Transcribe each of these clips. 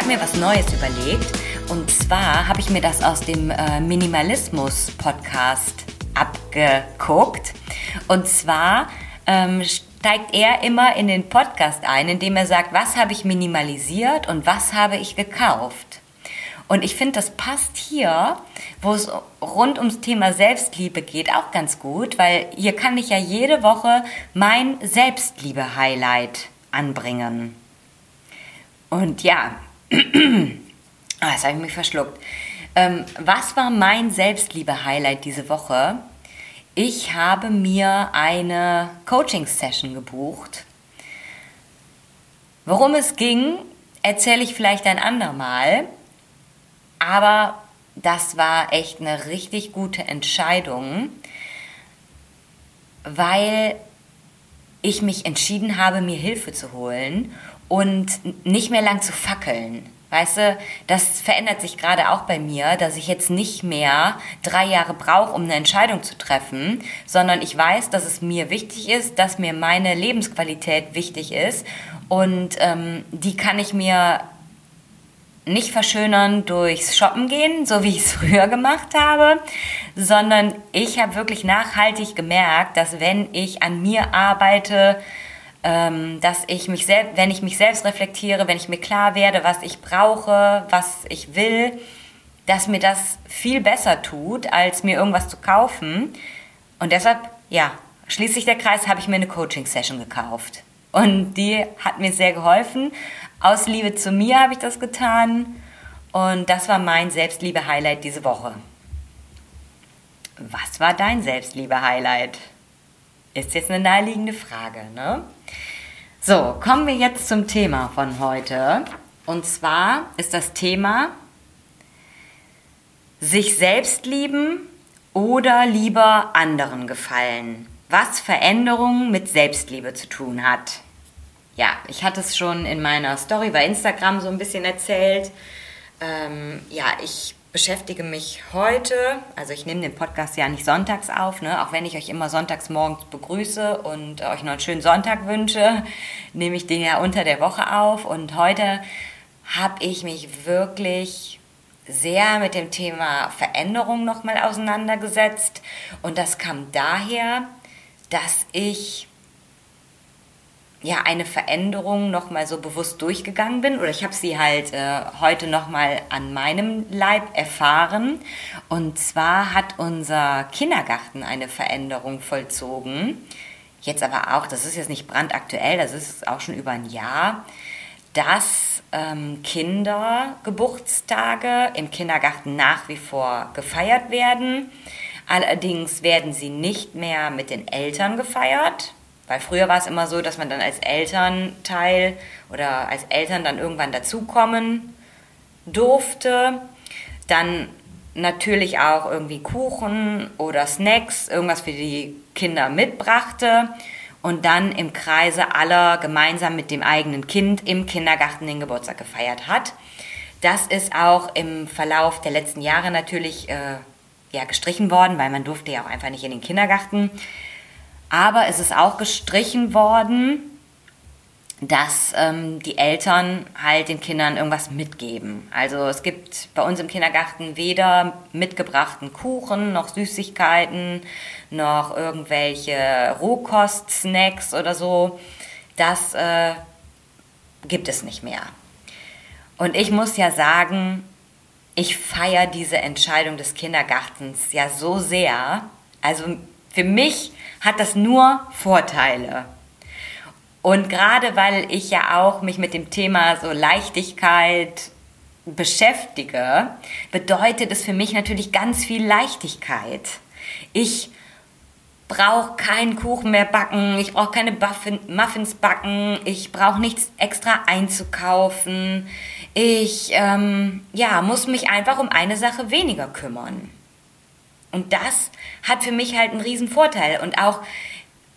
Habe mir was Neues überlegt und zwar habe ich mir das aus dem äh, Minimalismus-Podcast abgeguckt. Und zwar ähm, steigt er immer in den Podcast ein, indem er sagt, was habe ich minimalisiert und was habe ich gekauft. Und ich finde, das passt hier, wo es rund ums Thema Selbstliebe geht, auch ganz gut, weil hier kann ich ja jede Woche mein Selbstliebe-Highlight anbringen. Und ja, ah, jetzt habe ich mich verschluckt. Ähm, was war mein Selbstliebe-Highlight diese Woche? Ich habe mir eine Coaching-Session gebucht. Worum es ging, erzähle ich vielleicht ein andermal. Aber das war echt eine richtig gute Entscheidung, weil ich mich entschieden habe, mir Hilfe zu holen und nicht mehr lang zu fackeln. Weißt du, das verändert sich gerade auch bei mir, dass ich jetzt nicht mehr drei Jahre brauche, um eine Entscheidung zu treffen, sondern ich weiß, dass es mir wichtig ist, dass mir meine Lebensqualität wichtig ist und ähm, die kann ich mir nicht verschönern durchs Shoppen gehen, so wie ich es früher gemacht habe, sondern ich habe wirklich nachhaltig gemerkt, dass wenn ich an mir arbeite, dass ich mich selbst, wenn ich mich selbst reflektiere, wenn ich mir klar werde, was ich brauche, was ich will, dass mir das viel besser tut, als mir irgendwas zu kaufen. Und deshalb, ja, schließlich der Kreis, habe ich mir eine Coaching-Session gekauft. Und die hat mir sehr geholfen. Aus Liebe zu mir habe ich das getan. Und das war mein Selbstliebe-Highlight diese Woche. Was war dein Selbstliebe-Highlight? Ist jetzt eine naheliegende Frage, ne? So, kommen wir jetzt zum Thema von heute. Und zwar ist das Thema sich selbst lieben oder lieber anderen gefallen. Was Veränderungen mit Selbstliebe zu tun hat. Ja, ich hatte es schon in meiner Story bei Instagram so ein bisschen erzählt. Ähm, ja, ich beschäftige mich heute, also ich nehme den Podcast ja nicht sonntags auf, ne? auch wenn ich euch immer sonntags morgens begrüße und euch noch einen schönen Sonntag wünsche, nehme ich den ja unter der Woche auf und heute habe ich mich wirklich sehr mit dem Thema Veränderung nochmal auseinandergesetzt und das kam daher, dass ich ja eine Veränderung noch mal so bewusst durchgegangen bin. Oder ich habe sie halt äh, heute noch mal an meinem Leib erfahren. Und zwar hat unser Kindergarten eine Veränderung vollzogen. Jetzt aber auch das ist jetzt nicht brandaktuell das ist auch schon über ein Jahr dass ähm, Kindergeburtstage im Kindergarten nach wie vor gefeiert werden. Allerdings werden sie nicht mehr mit den Eltern gefeiert weil früher war es immer so, dass man dann als Elternteil oder als Eltern dann irgendwann dazukommen durfte. Dann natürlich auch irgendwie Kuchen oder Snacks, irgendwas für die Kinder mitbrachte und dann im Kreise aller gemeinsam mit dem eigenen Kind im Kindergarten den Geburtstag gefeiert hat. Das ist auch im Verlauf der letzten Jahre natürlich äh, ja, gestrichen worden, weil man durfte ja auch einfach nicht in den Kindergarten. Aber es ist auch gestrichen worden, dass ähm, die Eltern halt den Kindern irgendwas mitgeben. Also es gibt bei uns im Kindergarten weder mitgebrachten Kuchen noch Süßigkeiten noch irgendwelche Rohkost-Snacks oder so. Das äh, gibt es nicht mehr. Und ich muss ja sagen, ich feiere diese Entscheidung des Kindergartens ja so sehr. Also für mich hat das nur Vorteile. Und gerade weil ich ja auch mich mit dem Thema so Leichtigkeit beschäftige, bedeutet es für mich natürlich ganz viel Leichtigkeit. Ich brauche keinen Kuchen mehr backen, ich brauche keine Muffins backen, ich brauche nichts extra einzukaufen. Ich ähm, ja, muss mich einfach um eine Sache weniger kümmern. Und das hat für mich halt einen riesen Vorteil. Und auch,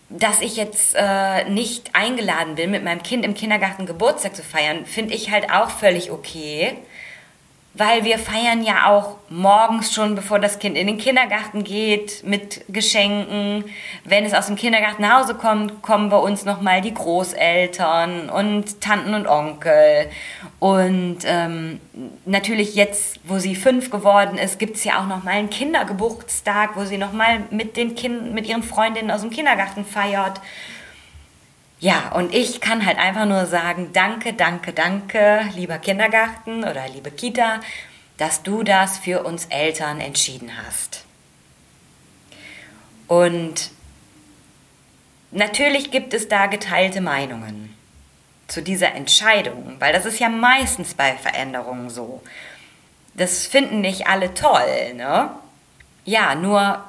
dass ich jetzt äh, nicht eingeladen bin, mit meinem Kind im Kindergarten Geburtstag zu feiern, finde ich halt auch völlig okay weil wir feiern ja auch morgens schon, bevor das Kind in den Kindergarten geht, mit Geschenken. Wenn es aus dem Kindergarten nach Hause kommt, kommen bei uns nochmal die Großeltern und Tanten und Onkel. Und ähm, natürlich jetzt, wo sie fünf geworden ist, gibt es ja auch nochmal einen Kindergeburtstag, wo sie nochmal mit den Kind, mit ihren Freundinnen aus dem Kindergarten feiert. Ja, und ich kann halt einfach nur sagen, danke, danke, danke, lieber Kindergarten oder liebe Kita, dass du das für uns Eltern entschieden hast. Und natürlich gibt es da geteilte Meinungen zu dieser Entscheidung, weil das ist ja meistens bei Veränderungen so. Das finden nicht alle toll, ne? Ja, nur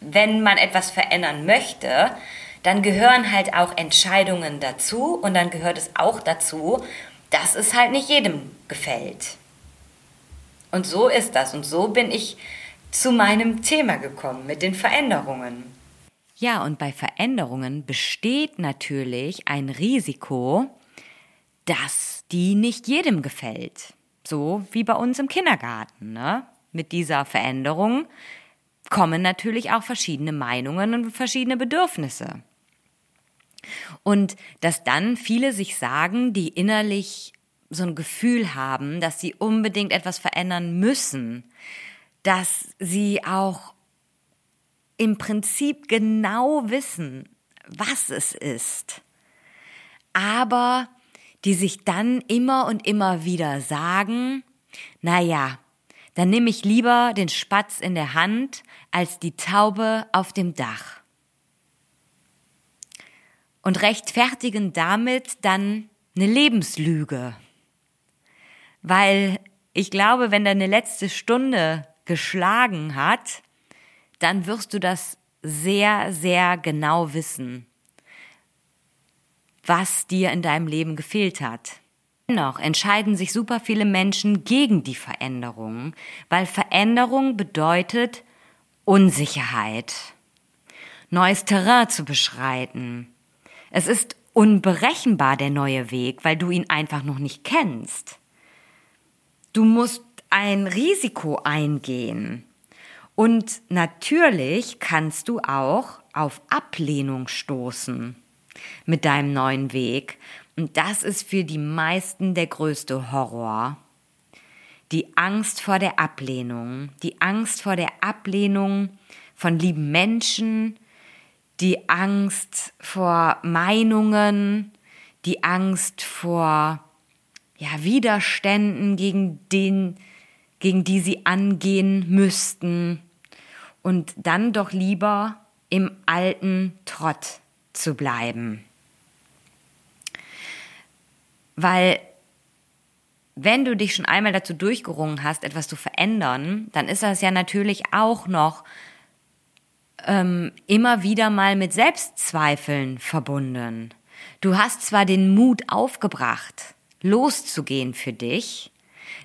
wenn man etwas verändern möchte, dann gehören halt auch Entscheidungen dazu und dann gehört es auch dazu, dass es halt nicht jedem gefällt. Und so ist das und so bin ich zu meinem Thema gekommen mit den Veränderungen. Ja, und bei Veränderungen besteht natürlich ein Risiko, dass die nicht jedem gefällt. So wie bei uns im Kindergarten. Ne? Mit dieser Veränderung kommen natürlich auch verschiedene Meinungen und verschiedene Bedürfnisse. Und dass dann viele sich sagen, die innerlich so ein Gefühl haben, dass sie unbedingt etwas verändern müssen, dass sie auch im Prinzip genau wissen, was es ist, aber die sich dann immer und immer wieder sagen, na ja, dann nehme ich lieber den Spatz in der Hand als die Taube auf dem Dach und rechtfertigen damit dann eine Lebenslüge. Weil ich glaube, wenn deine letzte Stunde geschlagen hat, dann wirst du das sehr, sehr genau wissen, was dir in deinem Leben gefehlt hat. Dennoch entscheiden sich super viele Menschen gegen die Veränderung, weil Veränderung bedeutet Unsicherheit, neues Terrain zu beschreiten, es ist unberechenbar der neue Weg, weil du ihn einfach noch nicht kennst. Du musst ein Risiko eingehen. Und natürlich kannst du auch auf Ablehnung stoßen mit deinem neuen Weg. Und das ist für die meisten der größte Horror. Die Angst vor der Ablehnung, die Angst vor der Ablehnung von lieben Menschen, die Angst vor Meinungen, die Angst vor ja, Widerständen, gegen, den, gegen die sie angehen müssten und dann doch lieber im alten Trott zu bleiben. Weil wenn du dich schon einmal dazu durchgerungen hast, etwas zu verändern, dann ist das ja natürlich auch noch ähm, immer wieder mal mit Selbstzweifeln verbunden. Du hast zwar den Mut aufgebracht, loszugehen für dich,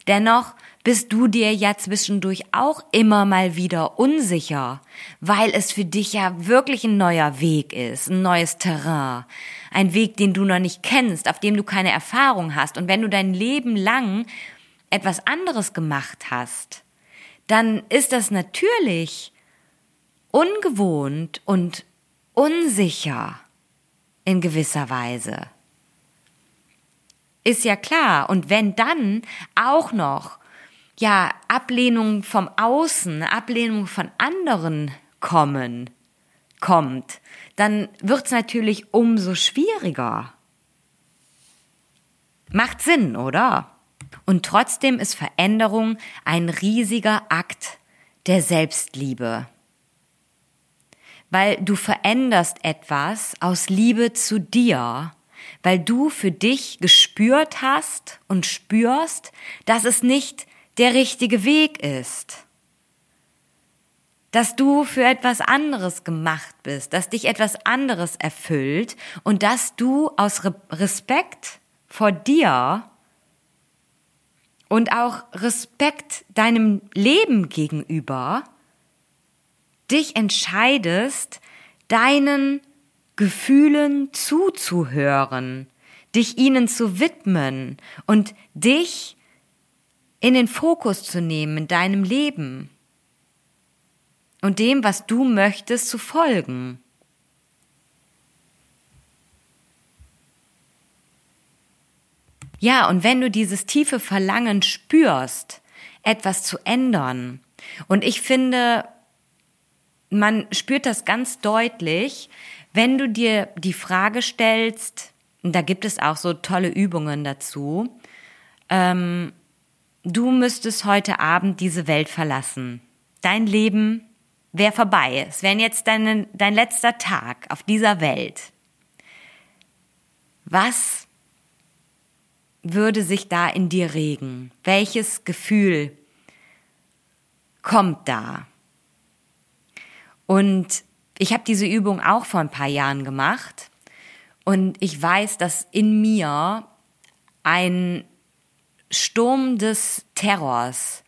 dennoch bist du dir ja zwischendurch auch immer mal wieder unsicher, weil es für dich ja wirklich ein neuer Weg ist, ein neues Terrain, ein Weg, den du noch nicht kennst, auf dem du keine Erfahrung hast. Und wenn du dein Leben lang etwas anderes gemacht hast, dann ist das natürlich ungewohnt und unsicher in gewisser Weise. Ist ja klar. Und wenn dann auch noch, ja, Ablehnung vom Außen, Ablehnung von anderen kommen, kommt, dann wird's natürlich umso schwieriger. Macht Sinn, oder? Und trotzdem ist Veränderung ein riesiger Akt der Selbstliebe weil du veränderst etwas aus Liebe zu dir, weil du für dich gespürt hast und spürst, dass es nicht der richtige Weg ist. dass du für etwas anderes gemacht bist, dass dich etwas anderes erfüllt und dass du aus Respekt vor dir und auch Respekt deinem Leben gegenüber dich entscheidest, deinen Gefühlen zuzuhören, dich ihnen zu widmen und dich in den Fokus zu nehmen in deinem Leben und dem, was du möchtest, zu folgen. Ja, und wenn du dieses tiefe Verlangen spürst, etwas zu ändern, und ich finde, man spürt das ganz deutlich, wenn du dir die Frage stellst, da gibt es auch so tolle Übungen dazu, ähm, du müsstest heute Abend diese Welt verlassen. Dein Leben wäre vorbei. Es wäre jetzt dein, dein letzter Tag auf dieser Welt. Was würde sich da in dir regen? Welches Gefühl kommt da? Und ich habe diese Übung auch vor ein paar Jahren gemacht und ich weiß, dass in mir ein Sturm des Terrors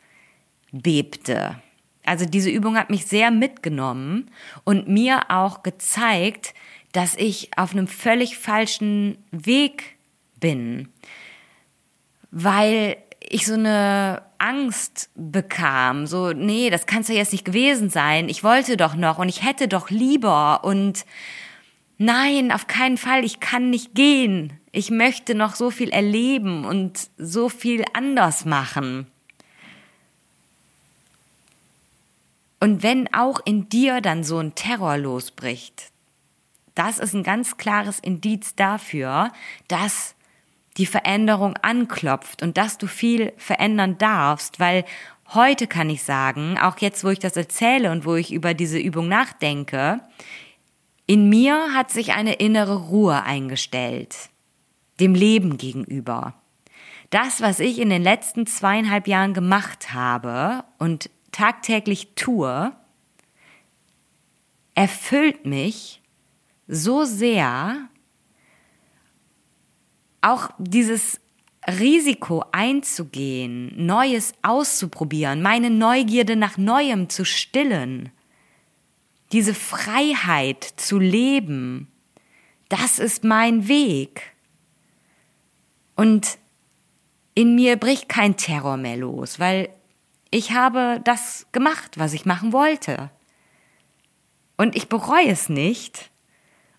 bebte. Also diese Übung hat mich sehr mitgenommen und mir auch gezeigt, dass ich auf einem völlig falschen Weg bin, weil ich so eine Angst bekam, so, nee, das kann's ja jetzt nicht gewesen sein, ich wollte doch noch und ich hätte doch lieber und nein, auf keinen Fall, ich kann nicht gehen, ich möchte noch so viel erleben und so viel anders machen. Und wenn auch in dir dann so ein Terror losbricht, das ist ein ganz klares Indiz dafür, dass die Veränderung anklopft und dass du viel verändern darfst, weil heute kann ich sagen, auch jetzt, wo ich das erzähle und wo ich über diese Übung nachdenke, in mir hat sich eine innere Ruhe eingestellt, dem Leben gegenüber. Das, was ich in den letzten zweieinhalb Jahren gemacht habe und tagtäglich tue, erfüllt mich so sehr, auch dieses Risiko einzugehen, Neues auszuprobieren, meine Neugierde nach Neuem zu stillen, diese Freiheit zu leben, das ist mein Weg. Und in mir bricht kein Terror mehr los, weil ich habe das gemacht, was ich machen wollte. Und ich bereue es nicht.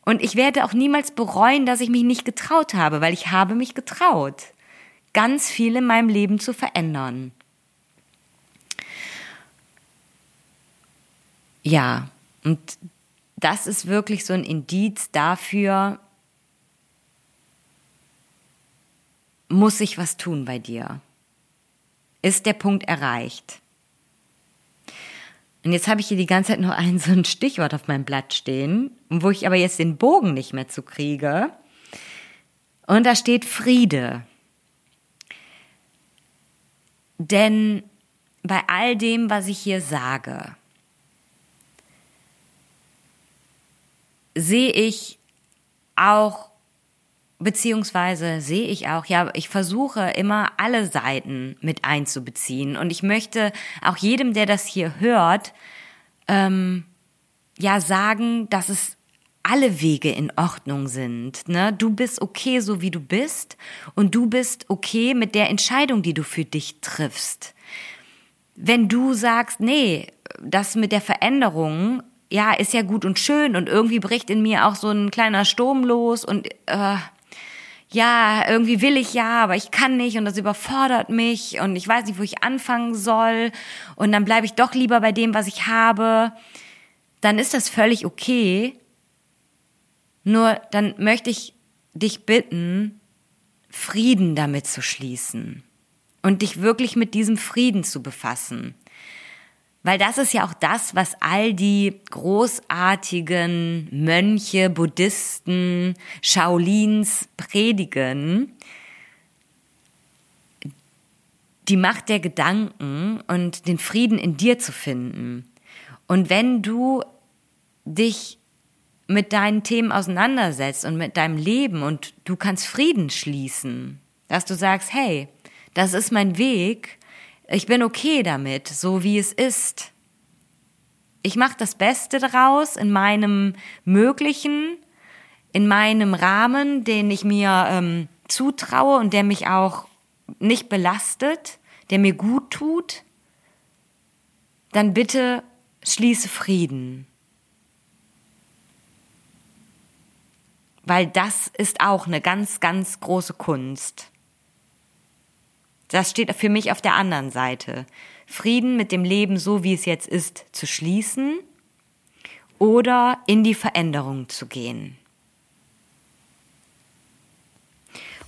Und ich werde auch niemals bereuen, dass ich mich nicht getraut habe, weil ich habe mich getraut, ganz viel in meinem Leben zu verändern. Ja, und das ist wirklich so ein Indiz dafür, muss ich was tun bei dir ist der Punkt erreicht. Und jetzt habe ich hier die ganze Zeit noch ein so ein Stichwort auf meinem Blatt stehen, wo ich aber jetzt den Bogen nicht mehr zu kriege. Und da steht Friede. Denn bei all dem, was ich hier sage, sehe ich auch beziehungsweise sehe ich auch, ja, ich versuche immer alle Seiten mit einzubeziehen und ich möchte auch jedem, der das hier hört, ähm, ja sagen, dass es alle Wege in Ordnung sind. Ne? Du bist okay, so wie du bist und du bist okay mit der Entscheidung, die du für dich triffst. Wenn du sagst, nee, das mit der Veränderung, ja, ist ja gut und schön und irgendwie bricht in mir auch so ein kleiner Sturm los und äh, ja, irgendwie will ich ja, aber ich kann nicht und das überfordert mich und ich weiß nicht, wo ich anfangen soll und dann bleibe ich doch lieber bei dem, was ich habe, dann ist das völlig okay. Nur dann möchte ich dich bitten, Frieden damit zu schließen und dich wirklich mit diesem Frieden zu befassen. Weil das ist ja auch das, was all die großartigen Mönche, Buddhisten, Shaolins predigen. Die Macht der Gedanken und den Frieden in dir zu finden. Und wenn du dich mit deinen Themen auseinandersetzt und mit deinem Leben und du kannst Frieden schließen, dass du sagst, hey, das ist mein Weg, ich bin okay damit, so wie es ist. Ich mache das Beste daraus in meinem Möglichen, in meinem Rahmen, den ich mir ähm, zutraue und der mich auch nicht belastet, der mir gut tut, dann bitte schließe Frieden. Weil das ist auch eine ganz, ganz große Kunst. Das steht für mich auf der anderen Seite. Frieden mit dem Leben so, wie es jetzt ist, zu schließen oder in die Veränderung zu gehen.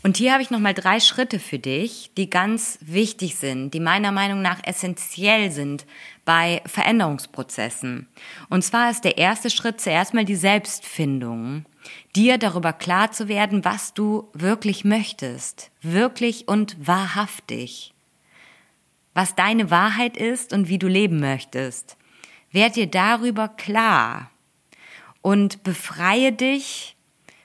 Und hier habe ich nochmal drei Schritte für dich, die ganz wichtig sind, die meiner Meinung nach essentiell sind bei Veränderungsprozessen. Und zwar ist der erste Schritt zuerst mal die Selbstfindung, dir darüber klar zu werden, was du wirklich möchtest, wirklich und wahrhaftig. Was deine Wahrheit ist und wie du leben möchtest. Werd dir darüber klar und befreie dich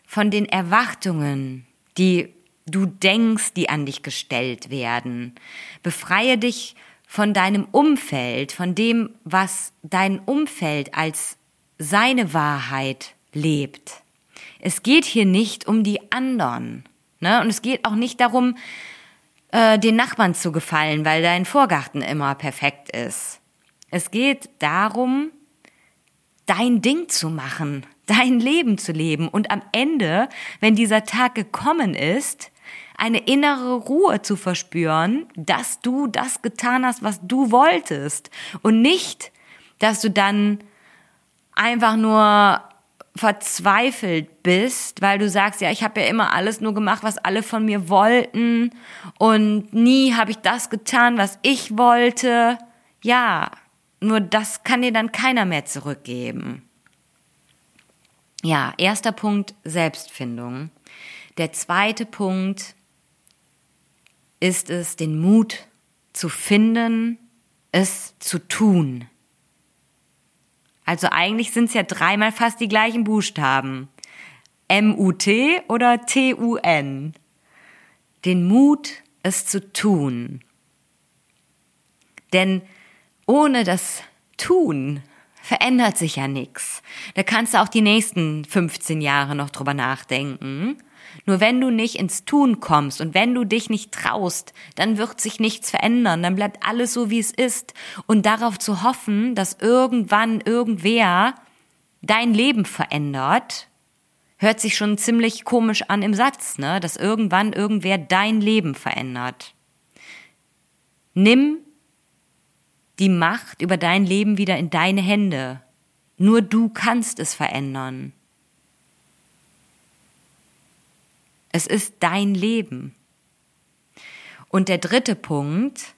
von den Erwartungen, die du denkst, die an dich gestellt werden. Befreie dich von deinem Umfeld, von dem, was dein Umfeld als seine Wahrheit lebt. Es geht hier nicht um die anderen. Ne? Und es geht auch nicht darum, äh, den Nachbarn zu gefallen, weil dein Vorgarten immer perfekt ist. Es geht darum, dein Ding zu machen, dein Leben zu leben und am Ende, wenn dieser Tag gekommen ist, eine innere Ruhe zu verspüren, dass du das getan hast, was du wolltest. Und nicht, dass du dann einfach nur verzweifelt bist, weil du sagst, ja, ich habe ja immer alles nur gemacht, was alle von mir wollten und nie habe ich das getan, was ich wollte. Ja, nur das kann dir dann keiner mehr zurückgeben. Ja, erster Punkt Selbstfindung. Der zweite Punkt ist es, den Mut zu finden, es zu tun. Also eigentlich sind es ja dreimal fast die gleichen Buchstaben. M-U-T oder T-U-N. Den Mut, es zu tun. Denn ohne das Tun verändert sich ja nichts. Da kannst du auch die nächsten 15 Jahre noch drüber nachdenken. Nur wenn du nicht ins Tun kommst und wenn du dich nicht traust, dann wird sich nichts verändern, dann bleibt alles so, wie es ist. Und darauf zu hoffen, dass irgendwann irgendwer dein Leben verändert, hört sich schon ziemlich komisch an im Satz, ne? Dass irgendwann irgendwer dein Leben verändert. Nimm die Macht über dein Leben wieder in deine Hände. Nur du kannst es verändern. Es ist dein Leben. Und der dritte Punkt,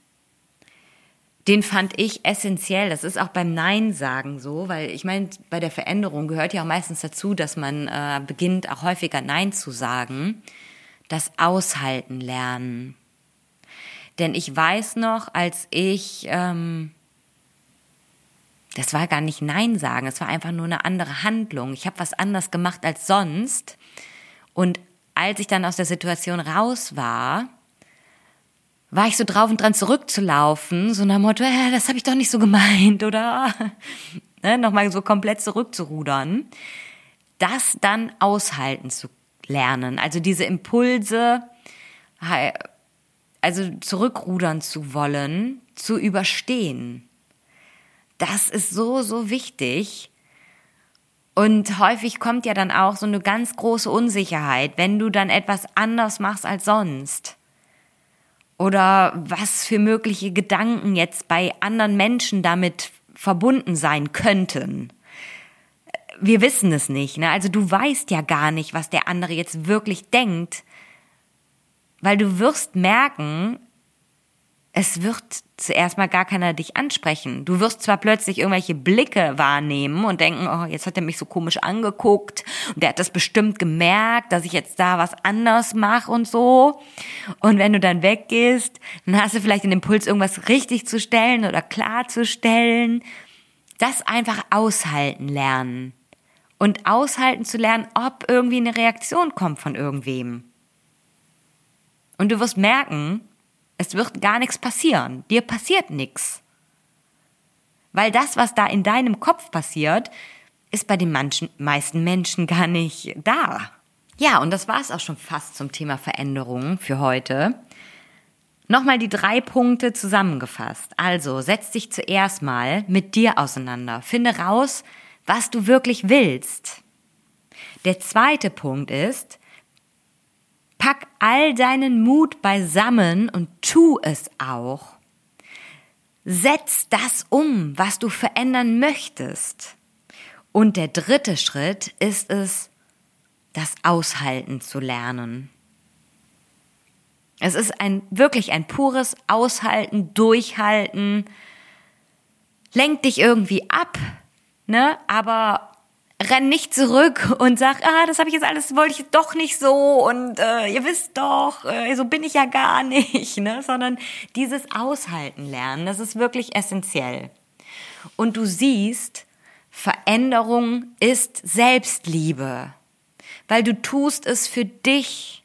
den fand ich essentiell. Das ist auch beim Nein sagen so, weil ich meine, bei der Veränderung gehört ja auch meistens dazu, dass man äh, beginnt, auch häufiger Nein zu sagen. Das Aushalten lernen. Denn ich weiß noch, als ich, ähm, das war gar nicht Nein sagen, es war einfach nur eine andere Handlung. Ich habe was anders gemacht als sonst. Und als ich dann aus der Situation raus war, war ich so drauf und dran zurückzulaufen, so nach Motto, äh, das habe ich doch nicht so gemeint, oder? Ne, nochmal so komplett zurückzurudern, das dann aushalten zu lernen, also diese Impulse, also zurückrudern zu wollen, zu überstehen. Das ist so, so wichtig, und häufig kommt ja dann auch so eine ganz große Unsicherheit, wenn du dann etwas anders machst als sonst. Oder was für mögliche Gedanken jetzt bei anderen Menschen damit verbunden sein könnten. Wir wissen es nicht, ne? Also du weißt ja gar nicht, was der andere jetzt wirklich denkt, weil du wirst merken, es wird zuerst mal gar keiner dich ansprechen. Du wirst zwar plötzlich irgendwelche Blicke wahrnehmen und denken, oh, jetzt hat er mich so komisch angeguckt und der hat das bestimmt gemerkt, dass ich jetzt da was anders mache und so. Und wenn du dann weggehst, dann hast du vielleicht den Impuls, irgendwas richtig zu stellen oder klarzustellen. das einfach aushalten lernen. Und aushalten zu lernen, ob irgendwie eine Reaktion kommt von irgendwem. Und du wirst merken, es wird gar nichts passieren. Dir passiert nichts. Weil das, was da in deinem Kopf passiert, ist bei den manchen, meisten Menschen gar nicht da. Ja, und das war es auch schon fast zum Thema Veränderung für heute. Nochmal die drei Punkte zusammengefasst. Also setz dich zuerst mal mit dir auseinander. Finde raus, was du wirklich willst. Der zweite Punkt ist, pack all deinen Mut beisammen und tu es auch. Setz das um, was du verändern möchtest. Und der dritte Schritt ist es, das Aushalten zu lernen. Es ist ein wirklich ein pures Aushalten, Durchhalten. Lenkt dich irgendwie ab, ne? Aber renn nicht zurück und sag, ah, das habe ich jetzt alles, wollte ich doch nicht so und äh, ihr wisst doch, äh, so bin ich ja gar nicht, ne? Sondern dieses Aushalten lernen, das ist wirklich essentiell. Und du siehst, Veränderung ist Selbstliebe, weil du tust es für dich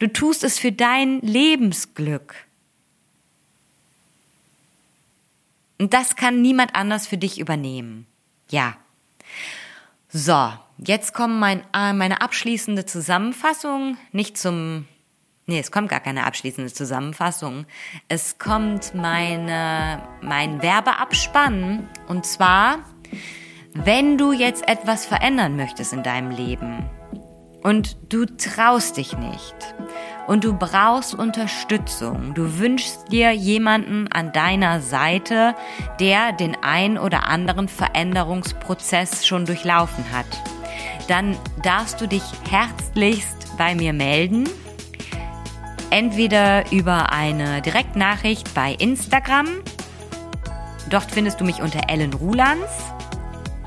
Du tust es für dein Lebensglück. Und das kann niemand anders für dich übernehmen. Ja. So, jetzt kommt mein, äh, meine abschließende Zusammenfassung. Nicht zum, nee, es kommt gar keine abschließende Zusammenfassung. Es kommt meine, mein Werbeabspann. Und zwar, wenn du jetzt etwas verändern möchtest in deinem Leben, und du traust dich nicht und du brauchst Unterstützung. Du wünschst dir jemanden an deiner Seite, der den ein oder anderen Veränderungsprozess schon durchlaufen hat. Dann darfst du dich herzlichst bei mir melden. Entweder über eine Direktnachricht bei Instagram. Dort findest du mich unter Ellen Rulands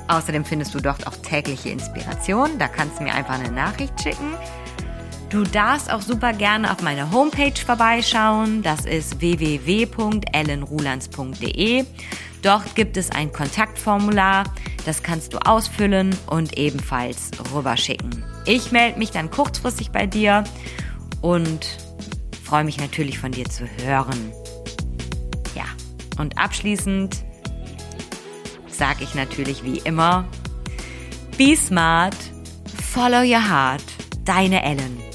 Außerdem findest du dort auch tägliche Inspiration. Da kannst du mir einfach eine Nachricht schicken. Du darfst auch super gerne auf meine Homepage vorbeischauen. Das ist www.ellenrulands.de. Dort gibt es ein Kontaktformular. Das kannst du ausfüllen und ebenfalls rüberschicken. Ich melde mich dann kurzfristig bei dir und freue mich natürlich von dir zu hören. Ja, und abschließend sage ich natürlich wie immer, be smart, follow your heart, deine Ellen.